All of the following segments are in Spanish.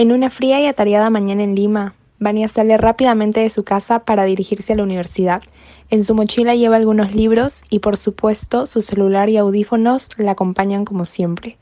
En una fría y atareada mañana en Lima, Vania sale rápidamente de su casa para dirigirse a la universidad. En su mochila lleva algunos libros y por supuesto su celular y audífonos la acompañan como siempre.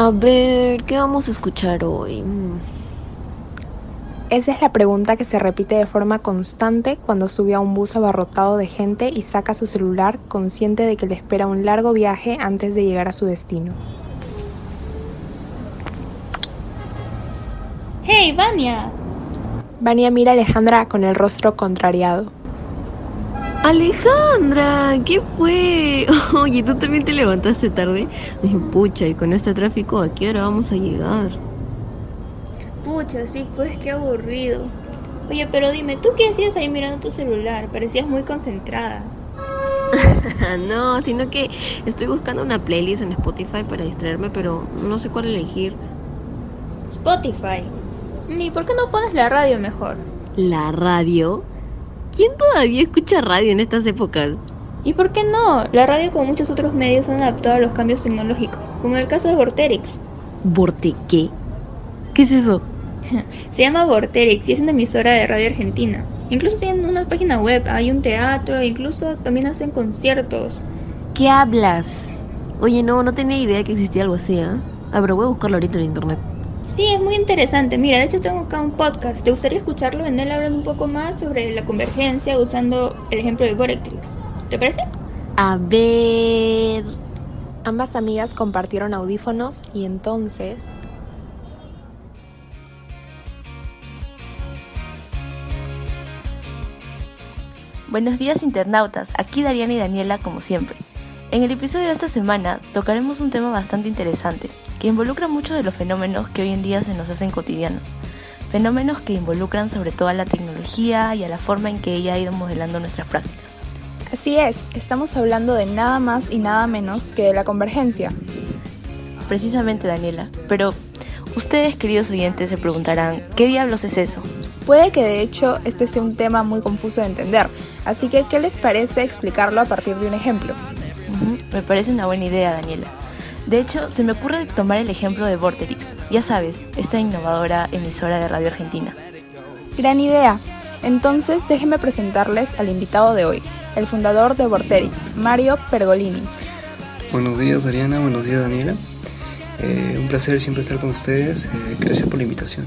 A ver, ¿qué vamos a escuchar hoy? Mm. Esa es la pregunta que se repite de forma constante cuando sube a un bus abarrotado de gente y saca su celular consciente de que le espera un largo viaje antes de llegar a su destino. ¡Hey, Vania! Vania mira a Alejandra con el rostro contrariado. Alejandra, ¿qué fue? Oye, ¿tú también te levantaste tarde? Pucha, y con este tráfico, ¿a qué hora vamos a llegar? Pucha, sí, pues qué aburrido. Oye, pero dime, ¿tú qué hacías ahí mirando tu celular? Parecías muy concentrada. no, sino que estoy buscando una playlist en Spotify para distraerme, pero no sé cuál elegir. Spotify. ¿Y por qué no pones la radio mejor? ¿La radio? ¿Quién todavía escucha radio en estas épocas? ¿Y por qué no? La radio como muchos otros medios han adaptado a los cambios tecnológicos, como en el caso de Vorterix. ¿Vorte qué? ¿Qué es eso? Se llama Vorterix y es una emisora de radio argentina. Incluso tienen una página web, hay un teatro, incluso también hacen conciertos. ¿Qué hablas? Oye, no, no tenía idea que existía algo así, ¿eh? A ver, voy a buscarlo ahorita en internet. Sí, es muy interesante. Mira, de hecho tengo acá un podcast. ¿Te gustaría escucharlo? En él hablan un poco más sobre la convergencia usando el ejemplo de Vortex. ¿Te parece? A ver... Ambas amigas compartieron audífonos y entonces... Buenos días internautas, aquí Dariana y Daniela como siempre. En el episodio de esta semana tocaremos un tema bastante interesante, que involucra muchos de los fenómenos que hoy en día se nos hacen cotidianos. Fenómenos que involucran sobre todo a la tecnología y a la forma en que ella ha ido modelando nuestras prácticas. Así es, estamos hablando de nada más y nada menos que de la convergencia. Precisamente Daniela, pero ustedes queridos oyentes se preguntarán, ¿qué diablos es eso? Puede que de hecho este sea un tema muy confuso de entender, así que ¿qué les parece explicarlo a partir de un ejemplo? Me parece una buena idea, Daniela. De hecho, se me ocurre tomar el ejemplo de Vorterix, ya sabes, esta innovadora emisora de radio argentina. Gran idea. Entonces, déjenme presentarles al invitado de hoy, el fundador de Vorterix, Mario Pergolini. Buenos días, Ariana. Buenos días, Daniela. Eh, un placer siempre estar con ustedes. Eh, gracias por la invitación.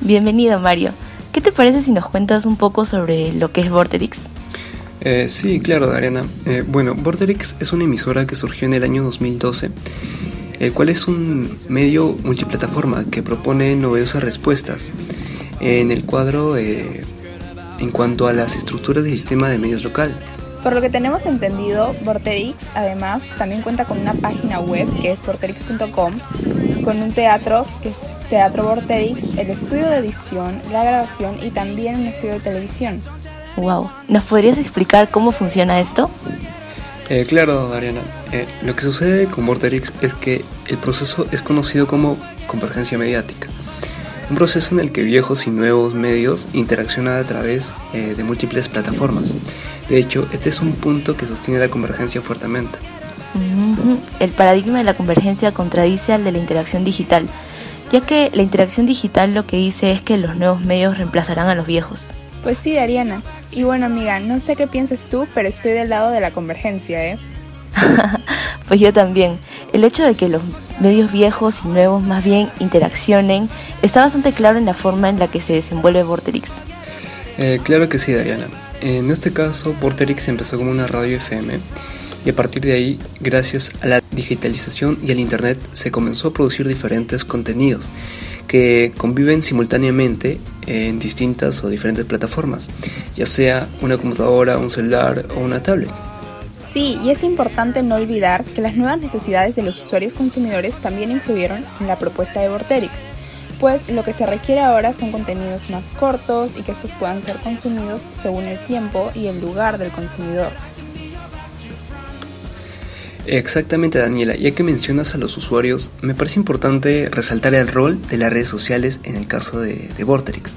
Bienvenido, Mario. ¿Qué te parece si nos cuentas un poco sobre lo que es Vorterix? Eh, sí, claro, Dariana. Eh, bueno, Borderix es una emisora que surgió en el año 2012, el cual es un medio multiplataforma que propone novedosas respuestas en el cuadro eh, en cuanto a las estructuras del sistema de medios local. Por lo que tenemos entendido, Vorterix además también cuenta con una página web que es vorterix.com, con un teatro que es Teatro Vorterix, el estudio de edición, la grabación y también un estudio de televisión. Wow, ¿nos podrías explicar cómo funciona esto? Eh, claro, Ariana. Eh, lo que sucede con Vorterix es que el proceso es conocido como convergencia mediática. Un proceso en el que viejos y nuevos medios interaccionan a través eh, de múltiples plataformas. De hecho, este es un punto que sostiene la convergencia fuertemente. El paradigma de la convergencia contradice al de la interacción digital, ya que la interacción digital lo que dice es que los nuevos medios reemplazarán a los viejos. Pues sí, Ariana. Y bueno, amiga, no sé qué piensas tú, pero estoy del lado de la convergencia, ¿eh? pues yo también. El hecho de que los medios viejos y nuevos más bien interaccionen está bastante claro en la forma en la que se desenvuelve Vorterix. Eh, claro que sí, Dariana. En este caso, Vorterix empezó como una radio FM y a partir de ahí, gracias a la digitalización y al Internet, se comenzó a producir diferentes contenidos que conviven simultáneamente en distintas o diferentes plataformas, ya sea una computadora, un celular o una tablet. Sí, y es importante no olvidar que las nuevas necesidades de los usuarios consumidores también influyeron en la propuesta de Vorterix. pues lo que se requiere ahora son contenidos más cortos y que estos puedan ser consumidos según el tiempo y el lugar del consumidor. Exactamente Daniela, ya que mencionas a los usuarios, me parece importante resaltar el rol de las redes sociales en el caso de, de Vorterix,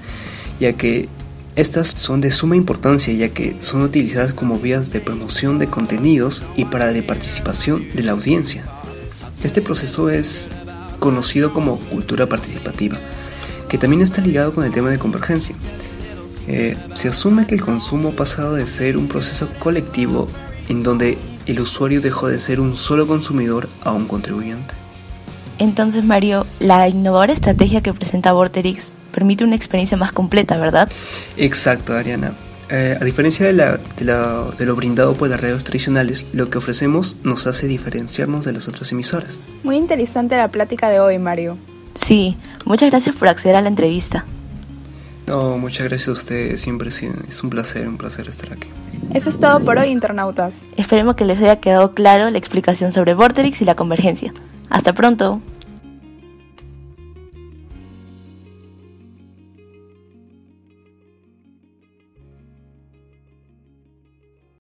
ya que estas son de suma importancia ya que son utilizadas como vías de promoción de contenidos y para la participación de la audiencia. Este proceso es conocido como cultura participativa, que también está ligado con el tema de convergencia. Eh, se asume que el consumo ha pasado de ser un proceso colectivo en donde el usuario dejó de ser un solo consumidor a un contribuyente. Entonces, Mario, la innovadora estrategia que presenta Vorterix permite una experiencia más completa, ¿verdad? Exacto, Ariana. Eh, a diferencia de, la, de, la, de, lo brindado por las redes tradicionales, lo que ofrecemos nos hace diferenciarnos de las otras emisoras. Muy interesante la plática de hoy, Mario. Sí, muchas gracias por acceder a la entrevista. No, muchas gracias a ustedes, siempre es un placer, un placer estar aquí. Eso es todo por hoy, internautas. Esperemos que les haya quedado claro la explicación sobre Vorterix y la convergencia. Hasta pronto.